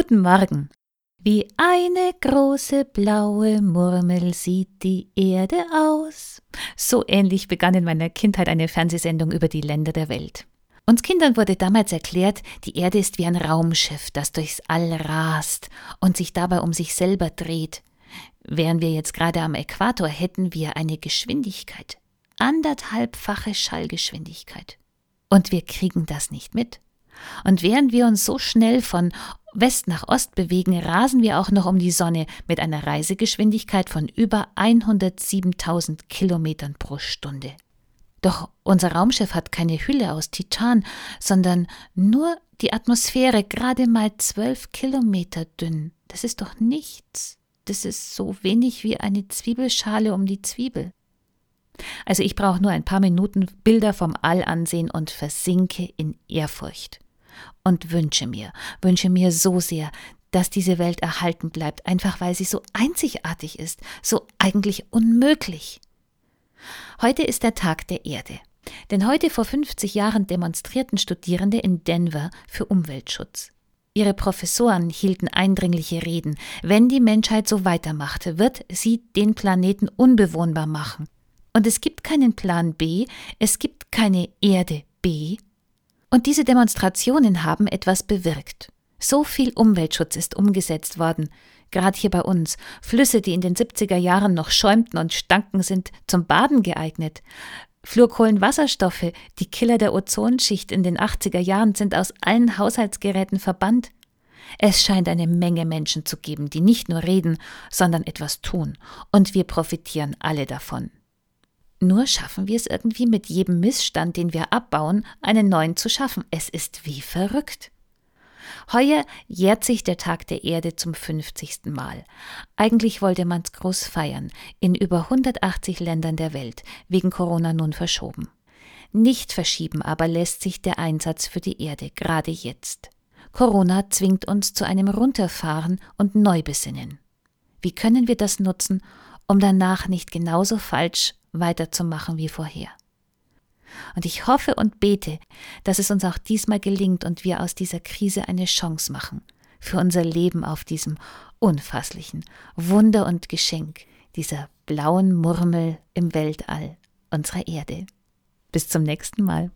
guten Morgen. Wie eine große blaue Murmel sieht die Erde aus. So ähnlich begann in meiner Kindheit eine Fernsehsendung über die Länder der Welt. Uns Kindern wurde damals erklärt, die Erde ist wie ein Raumschiff, das durchs All rast und sich dabei um sich selber dreht. Wären wir jetzt gerade am Äquator, hätten wir eine Geschwindigkeit, anderthalbfache Schallgeschwindigkeit. Und wir kriegen das nicht mit. Und während wir uns so schnell von West nach Ost bewegen, rasen wir auch noch um die Sonne mit einer Reisegeschwindigkeit von über 107.000 Kilometern pro Stunde. Doch unser Raumschiff hat keine Hülle aus Titan, sondern nur die Atmosphäre gerade mal zwölf Kilometer dünn. Das ist doch nichts. Das ist so wenig wie eine Zwiebelschale um die Zwiebel. Also ich brauche nur ein paar Minuten Bilder vom All ansehen und versinke in Ehrfurcht und wünsche mir, wünsche mir so sehr, dass diese Welt erhalten bleibt, einfach weil sie so einzigartig ist, so eigentlich unmöglich. Heute ist der Tag der Erde. Denn heute vor 50 Jahren demonstrierten Studierende in Denver für Umweltschutz. Ihre Professoren hielten eindringliche Reden. Wenn die Menschheit so weitermacht, wird sie den Planeten unbewohnbar machen. Und es gibt keinen Plan B, es gibt keine Erde B, und diese Demonstrationen haben etwas bewirkt. So viel Umweltschutz ist umgesetzt worden, gerade hier bei uns. Flüsse, die in den 70er Jahren noch schäumten und stanken, sind zum Baden geeignet. Fluorkohlenwasserstoffe, die Killer der Ozonschicht in den 80er Jahren, sind aus allen Haushaltsgeräten verbannt. Es scheint eine Menge Menschen zu geben, die nicht nur reden, sondern etwas tun, und wir profitieren alle davon. Nur schaffen wir es irgendwie mit jedem Missstand, den wir abbauen, einen neuen zu schaffen. Es ist wie verrückt. Heuer jährt sich der Tag der Erde zum 50. Mal. Eigentlich wollte man's groß feiern, in über 180 Ländern der Welt, wegen Corona nun verschoben. Nicht verschieben aber lässt sich der Einsatz für die Erde, gerade jetzt. Corona zwingt uns zu einem Runterfahren und Neubesinnen. Wie können wir das nutzen, um danach nicht genauso falsch weiterzumachen wie vorher. Und ich hoffe und bete, dass es uns auch diesmal gelingt und wir aus dieser Krise eine Chance machen für unser Leben auf diesem unfasslichen Wunder und Geschenk dieser blauen Murmel im Weltall unserer Erde. Bis zum nächsten Mal.